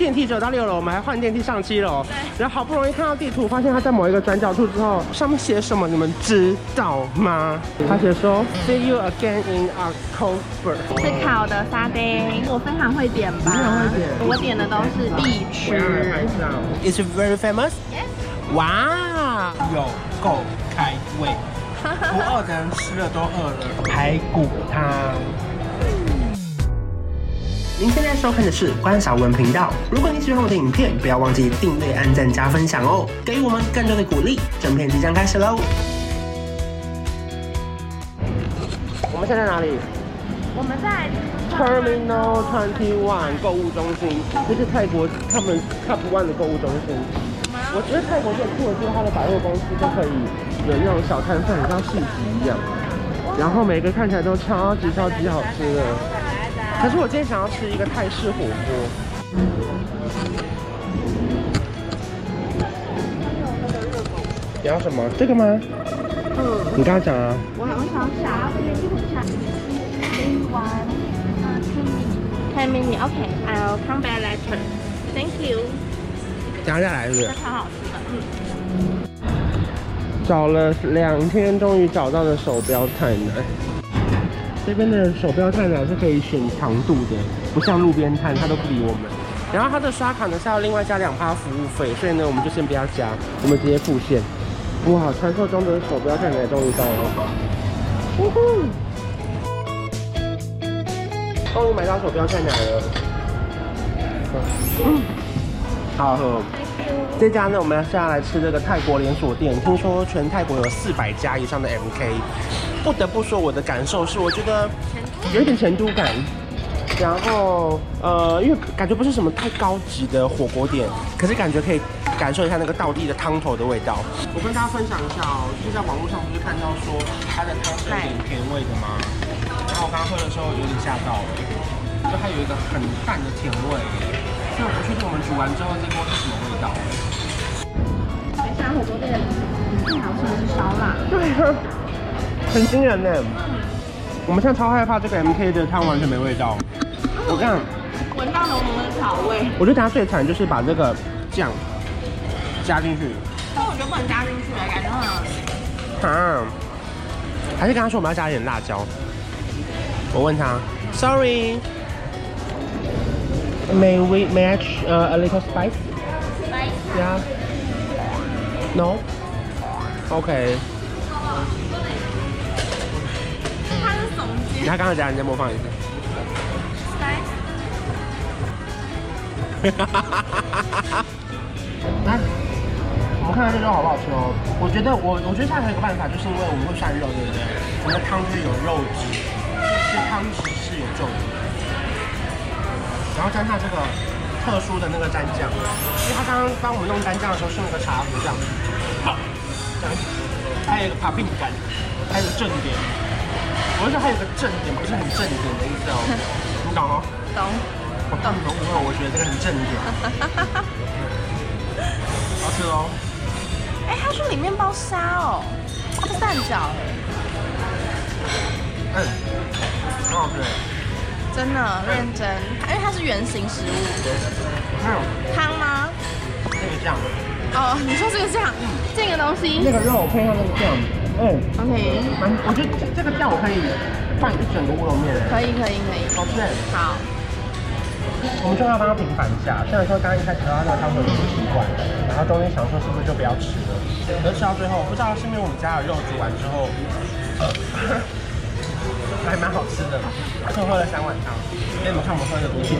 电梯只有到六楼，我们还换电梯上七楼。对。然后好不容易看到地图，发现它在某一个转角处之后，上面写什么？你们知道吗？他写说 See you again in October。是烤的沙丁，我非常会点吧？非常会点。我点的都是必吃。It's very famous? Yes. 哇，有够开胃，不饿的人吃了都饿了。排骨汤。您现在收看的是关晓文频道。如果你喜欢我的影片，不要忘记订阅、按赞、加分享哦，给予我们更多的鼓励。整片即将开始喽！我们现在在哪里？我们在 Terminal Twenty One 购物中心，这是泰国他们 Top One 的购物中心。我觉得泰国最酷的就是它的百货公司都可以有那种小摊贩，像市集一样，然后每个看起来都超级超级好吃的。可是我今天想要吃一个泰式火锅。你要什么？这个吗？嗯。你刚刚讲啊。我我想想。Ten minutes. Okay. I'll come back later. Thank you. 等下来是不是？超好吃的。嗯。找了两天，终于找到了手表太难。这边的手表探呢是可以选强度的，不像路边摊，他都不理我们。然后他的刷卡呢是要另外加两趴服务费，所以呢我们就先不要加，我们直接付现。哇，传说中的手表探也终于到了，呜呼！终于买到手表探了。嗯，好喝。这家呢，我们要下来吃这个泰国连锁店。听说全泰国有四百家以上的 MK，不得不说我的感受是，我觉得有一点成都感。然后呃，因为感觉不是什么太高级的火锅店，可是感觉可以感受一下那个道地的汤头的味道。我跟大家分享一下哦，就是在网络上不是看到说它的汤是有点甜味的吗？然后我刚喝的时候有点吓到了，就它有一个很淡的甜味。所以我不确定我们煮完之后这锅是什么味道。火锅店最好吃的是烧腊，对，很惊人呢。我们现在超害怕这个 MK 的汤完全没味道。我看闻到浓浓的草味。我觉得它最惨就是把这个酱加进去。但我觉得不能加进去，感觉很好吃。啊？还是刚刚说我们要加一点辣椒？我问他，Sorry，May we match a little spice？Spice？Yeah。No，OK。它是什么？他刚刚讲，你再模仿一次。来。来，我们看看这肉好不好吃哦。我觉得我，我觉得下次还有一个办法，就是因为我们会涮肉，对不对？我们的汤就是有肉汁，这汤汁是有重的。然后加上这个。特殊的那个蘸酱，因为他刚刚帮我们弄蘸酱的时候是那个茶壶酱，好，这样子，还有一个把柄感，还有个正点，我是说还有个正点，不是很正点的意思哦，你懂吗？懂，我懂懂，因为我觉得这个很正点，好吃哦。哎，他说里面包虾哦，是蛋饺哎，嗯，很好吃。真的认真，因为它是圆形食物。还有汤吗？那个酱。哦，你说这个酱，嗯，这个东西。那个肉配上那个酱，嗯，OK。蛮，我觉得这这个酱我可以放一整个乌龙面。可以可以可以。好吃。好。我们就要帮他平反一下，虽然说刚刚一开始喝到那个汤头就不习惯，然后中间想说是不是就不要吃了，可是吃到最后，不知道是因为我们家的肉煮完之后。呃还蛮好吃的，而且我喝了三碗汤，给你们看我们喝的多少。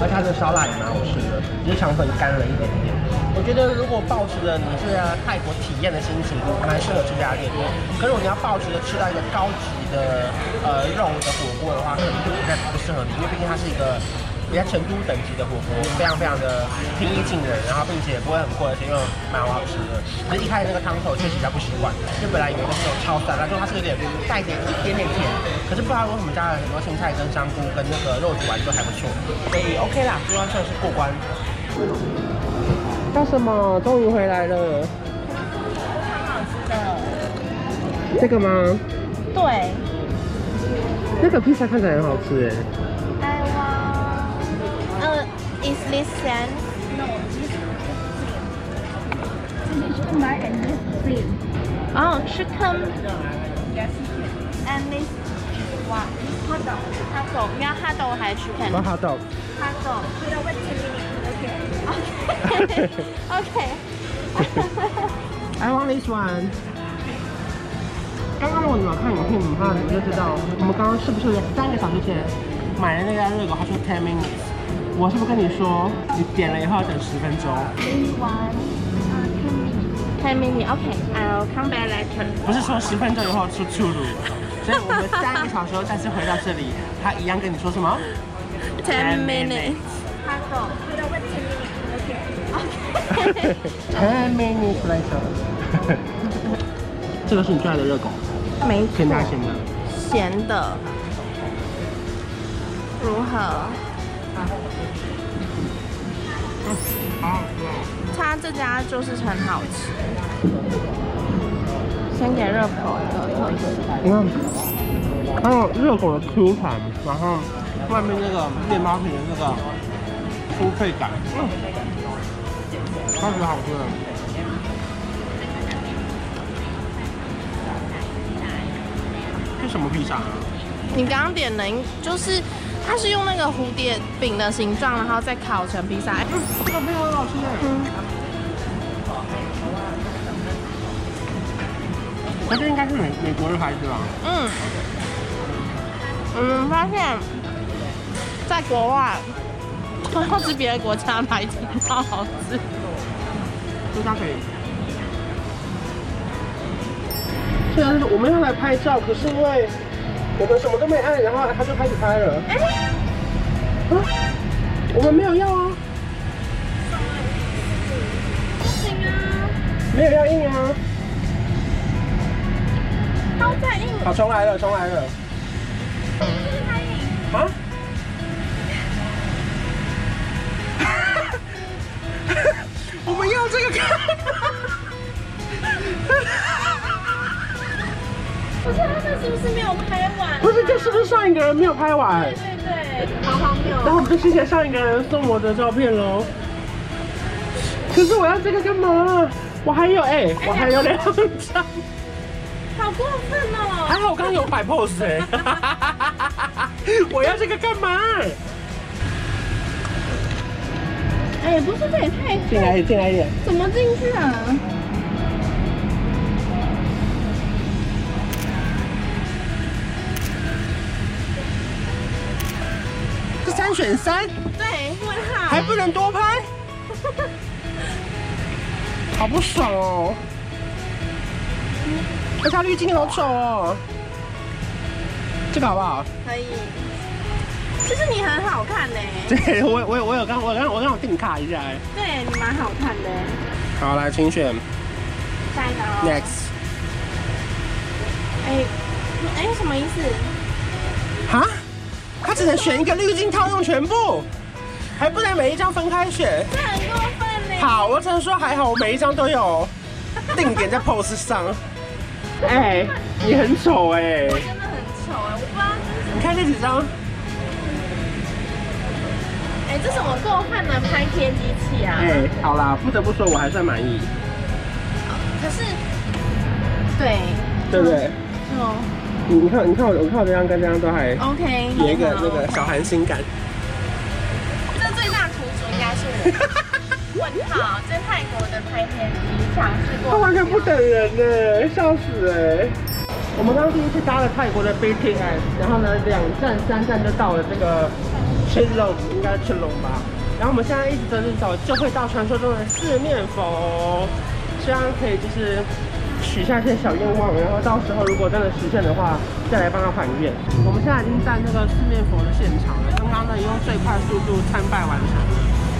而且它的烧腊也蛮好吃的，只是肠粉干了一点点。我觉得如果抱持着你是泰国体验的心情，蛮适合这家店。可是如果你要抱持着吃到一个高级的呃肉的火锅的话，可能就不太不适合你，因为毕竟它是一个。比较成都等级的火锅，非常非常的平易近人，然后并且不会很贵，而且又蛮好吃的。可是一开始那个汤头确实比较不习惯，就本来以为是那种超酸，然后它是有点带点一点点甜，可是不知道为什么加了很多青菜跟香菇跟那个肉煮完之后还不错，所以 OK 啦，希望算是过关。叫什么？终于回来了。超好吃的。这个吗？对。那个披萨看起来很好吃哎。I want. 呃，Is this sand? No, this is chicken rice and this cream. Oh, chicken Yes, chicken. and this what? Hot dog. Hot dog. 要 hot dog 还是 chicken? 好好的。Hot Okay. I want this one. 刚刚我怎么看影你？你怕你就知道，我们刚刚是不是三个小时前买的那家热狗？他说 ten minutes. 我是不是跟你说，你点了以后要等十分钟？Ten minutes. Ten minutes. Okay. I'll come back later. 不是说十分钟以后出出炉，所以我们三个小时后再次回到这里，他一样跟你说什么？Ten minutes. Ten minutes. Later。这个是你最爱的热狗，没错。咸的咸的？咸的。如何？好，它这家就是很好吃。先给热狗一个特色。你看，它有热狗的 Q 弹，然后外面那个面包皮的那个酥脆感，嗯，超级好吃的。是什么披萨啊？你刚刚点的，就是它是用那个蝴蝶饼的形状，然后再烤成披萨。嗯，这个非常好吃哎。嗯。那这应该是美美国的牌子吧？嗯。嗯，发现，在国外，我要吃别的国家的牌子，超好吃。这家可以。虽然我们要来拍照，可是因为我们什么都没按，然后他就开始拍了。哎、欸，啊，我们没有要啊。不行啊。没有要印啊。都在印。好，重来了，重来了。啊？我们要这个看。不是他们是不是没有拍完？不是，这是不是上一个人没有拍完？对对对，好荒谬。然后我们就谢谢上一个人送我的照片喽。可是我要这个干嘛？我还有哎、欸，我还有两张。好过分哦！还好我刚刚有摆 pose 哎。我要这个干嘛？哎、欸，不是，这也太……进来，进来一点。怎么进去啊？是三选三？对，问号。还不能多拍？好不爽哦！而且滤镜好丑哦。这个好不好？可以。其实你很好看呢。对，我我我有刚我刚我刚好定卡一下哎。对，你蛮好看的。好，来，请选。下一个。Next。哎哎，什么意思？哈？他只能选一个滤镜套用全部，还不能每一张分开选。这很过分呢。好，我只能说还好，我每一张都有定点在 pose 上。哎、欸，你很丑哎、欸。我真的很丑哎，我不知道。你看这几张。这是我够汉的拍贴机器啊！哎、欸，好啦，不得不说我还算满意。可是，对，对不对？哦。你你看，你看我，我看我这张跟这张都还 OK，有一个那个小寒心感。这最大图主应该是我。问号，在泰国的拍片机尝试过。他完全不等人呢，笑死哎！我们刚刚第一次搭了泰国的 BTS，然后呢，两站三站就到了这个。吃龙应该吃龙吧，然后我们现在一直走着走，就会到传说中的四面佛，希望可以就是许下一些小愿望，然后到时候如果真的实现的话，再来帮他还愿。我们现在已经在那个四面佛的现场了，刚刚呢用最快速度参拜完成了。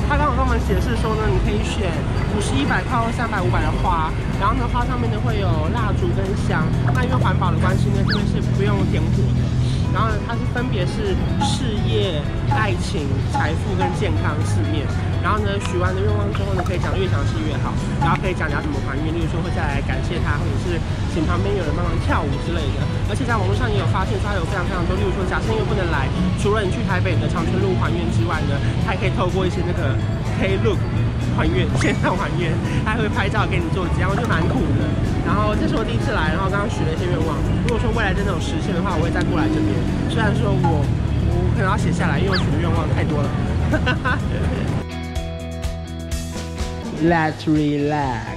他刚刚跟我们解释说呢，你可以选五十、一百块或三百、五百的花，然后呢花上面呢会有蜡烛跟香，那因为环保的关系呢，这边是不用点火的。然后呢，它是分别是事业、爱情、财富跟健康四面。然后呢，许完的愿望之后呢，可以讲越详细越好。然后可以讲你要怎么还愿，例如说会再来感谢他，或者是请旁边有人帮忙跳舞之类的。而且在网络上也有发现说，它有非常非常多，例如说假设因为不能来，除了你去台北的长春路还愿之外呢，它还可以透过一些那个 Klook 还愿线上还愿，他还会拍照给你做这样，我觉得蛮酷的。然后这是我第一次来，然后刚刚许了一些愿望。如果说未来真的有实现的话，我会再过来这边。虽然说我我可能要写下来，因为我许的愿望太多了。Let's relax。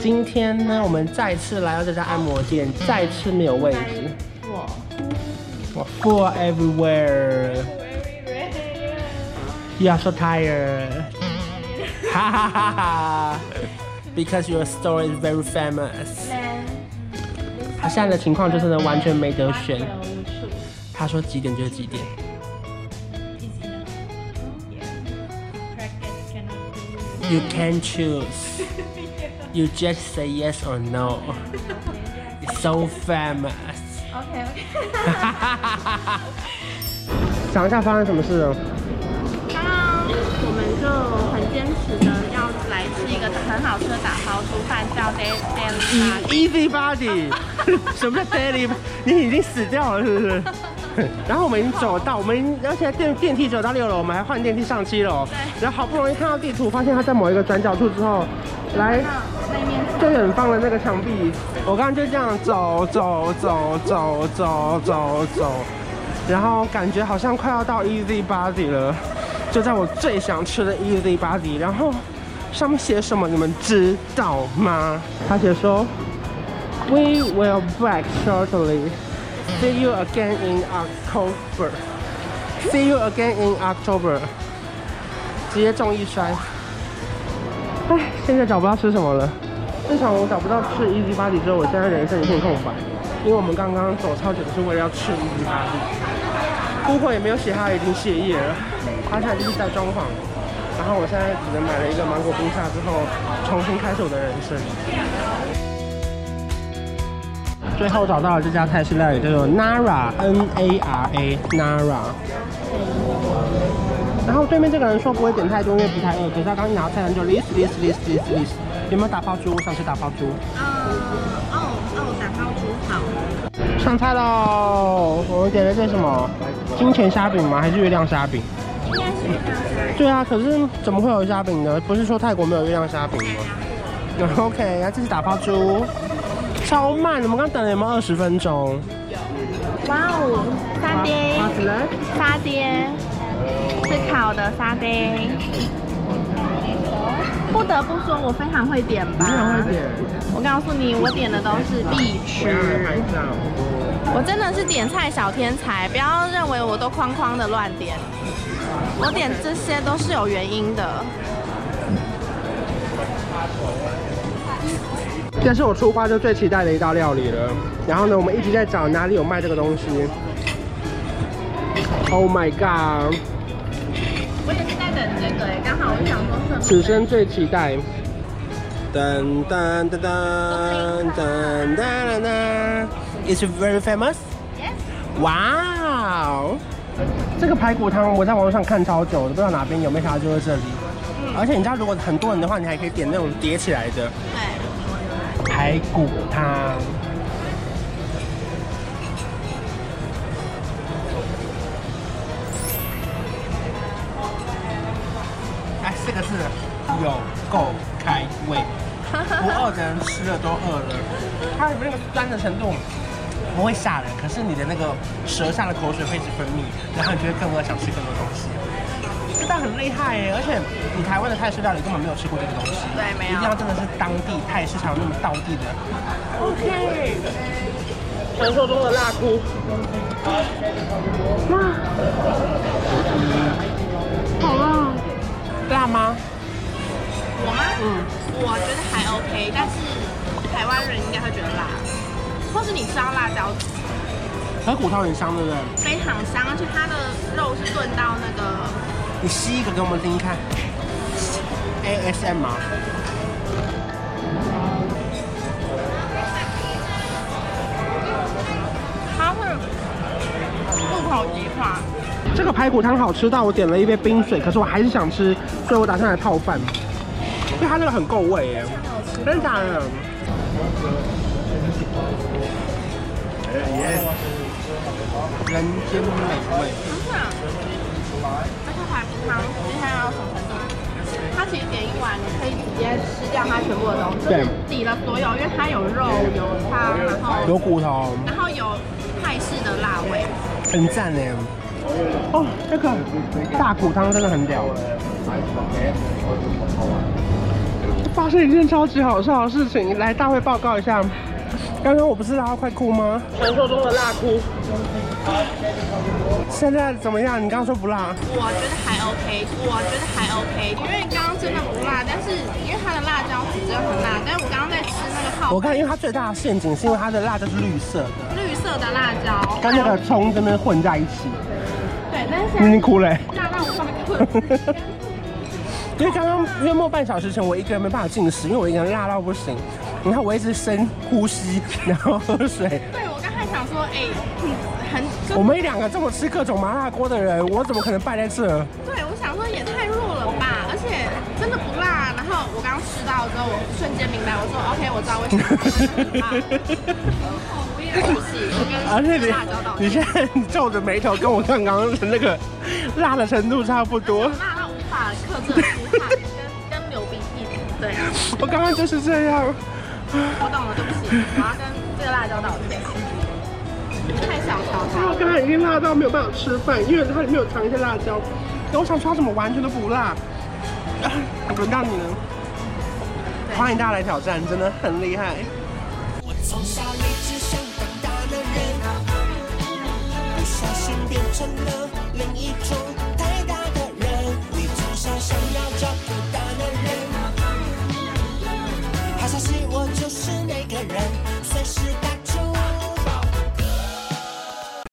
今天呢，我们再次来到这家按摩店，再次没有位置。我我 full everywhere。You are so tired. 哈哈哈哈！Because your story is very famous。他现在的情况就是呢，完全没得选。他说几点就是几点。You can choose. You just say yes or no. It's so famous. OK OK。讲一下发生什么事了？刚刚我们就很坚持的要来吃一个很好吃的打包猪饭，叫 Daily Body。Easy Body。什么叫 Daily？你已经死掉了是不是？然后我们已经走到，我们已经而且电电梯走到六楼，我们还换电梯上七楼。对。然后好不容易看到地图，发现它在某一个转角处之后，来最远方的那个墙壁，我刚刚就这样走走走走走走走，然后感觉好像快要到 Easy Body 了，就在我最想吃的 Easy Body。然后上面写什么，你们知道吗？他写说，We will back shortly. See you again in October. See you again in October. 直接中一摔。唉，现在找不到吃什么了。自从我找不到吃 Easy Body 之后，我现在人生一片空白。因为我们刚刚走超久，是为了要吃 Easy Body。Google 也没有写他已经歇业了，它现在就是在装潢。然后我现在只能买了一个芒果冰沙之后，重新开始我的人生。最后找到了这家泰式料理，叫做 Nara，N A R A，Nara。然后对面这个人说不会点太多，因为不太饿。可是他刚一拿菜单就 list list list list list。有没有打包猪？我想吃打包猪。嗯，哦哦，打包猪好。上菜喽！我们点的这是什么？金钱虾饼吗？还是月亮虾饼？应该是月亮虾。对啊，可是怎么会有虾饼呢？不是说泰国没有月亮虾饼吗？那 OK，啊，这是打包猪。超慢，我们刚等了有没有二十分钟？哇哦，沙爹，沙爹，是烤的沙爹。不得不说，我非常会点吧？非常会点。我告诉你，我点的都是必吃。我真的是点菜小天才，不要认为我都哐哐的乱点。我点这些都是有原因的。这是我出发就最期待的一道料理了。然后呢，我们一直在找哪里有卖这个东西。Oh my god！我也是在等这个哎，刚好我想说此生最期待。噔噔噔噔噔噔噔，It's very famous. Yes. 哇哦！这个排骨汤我在网络上看超久的，不知道哪边有没有想到就在这里。嗯。而且你知道，如果很多人的话，你还可以点那种叠起来的。对。排骨汤，四个字，有够开胃，不饿的人吃了都饿了。它里面那个酸的程度不会吓人，可是你的那个舌下的口水会一直分泌，然后你就会更饿，想吃更多东西。但很厉害耶，而且你台湾的泰式料理根本没有吃过这个东西，对，没有，一定要真的是当地泰式才有那么道地的。OK，传说中的辣菇，哇，好辣，辣吗？我吗？嗯，我觉得还 OK，但是台湾人应该会觉得辣，或是你吃到辣椒籽，排骨汤很香，对不对？非常香，而且它的肉是炖到那个。你吸一个给我们听听看，ASM 吗？它会口即化。这个排骨汤好吃到我点了一杯冰水，可是我还是想吃，所以我打算来泡饭，因为它这个很够味耶，真的假的？人间美味。真的。这个排骨汤接下来要什么程度？它其实点一碗，你可以直接吃掉它全部的东西，就是抵了所有，因为它有肉、有汤，然后有骨头，然后有泰式的辣味，很赞呢。哦，这个大骨汤真的很屌。发生一件超级好笑的事情，来大会报告一下。刚刚我不是辣到快哭吗？传说中的辣哭。现在怎么样？你刚刚说不辣？我觉得还 OK，我觉得还 OK，因为刚刚真的不辣，但是因为它的辣椒籽真的很辣。但是我刚刚在吃那个泡，我看因为它最大的陷阱是因为它的辣椒是绿色的，绿色的辣椒跟那个葱这边混在一起。你哭嘞？因为刚刚约莫半小时前，我一个人没办法进食，因为我一个人辣到不行。你看我一直深呼吸，然后喝水。对，我刚才想说，哎、欸，很。我们一两个这么吃各种麻辣锅的人，我怎么可能败在这？对，我想说也太弱了吧，而且真的不辣。然后我刚刚吃到之后，我瞬间明白，我说 OK，我知道为什么 而且你你现在皱着眉头，跟我刚刚的那个辣的程度差不多。辣到无法克制的出汗，跟跟流鼻涕。对啊，我刚刚就是这样。我懂了，对不起，我要跟这个辣椒道歉。太小瞧它。我刚刚已经辣到没有办法吃饭，因为它里面有藏一些辣椒。我想说它怎么完全都不辣？轮到你了，欢迎大家来挑战，真的很厉害。变成了另一种太大的人，你总少想要找个大男人，好消息，我就是那个人。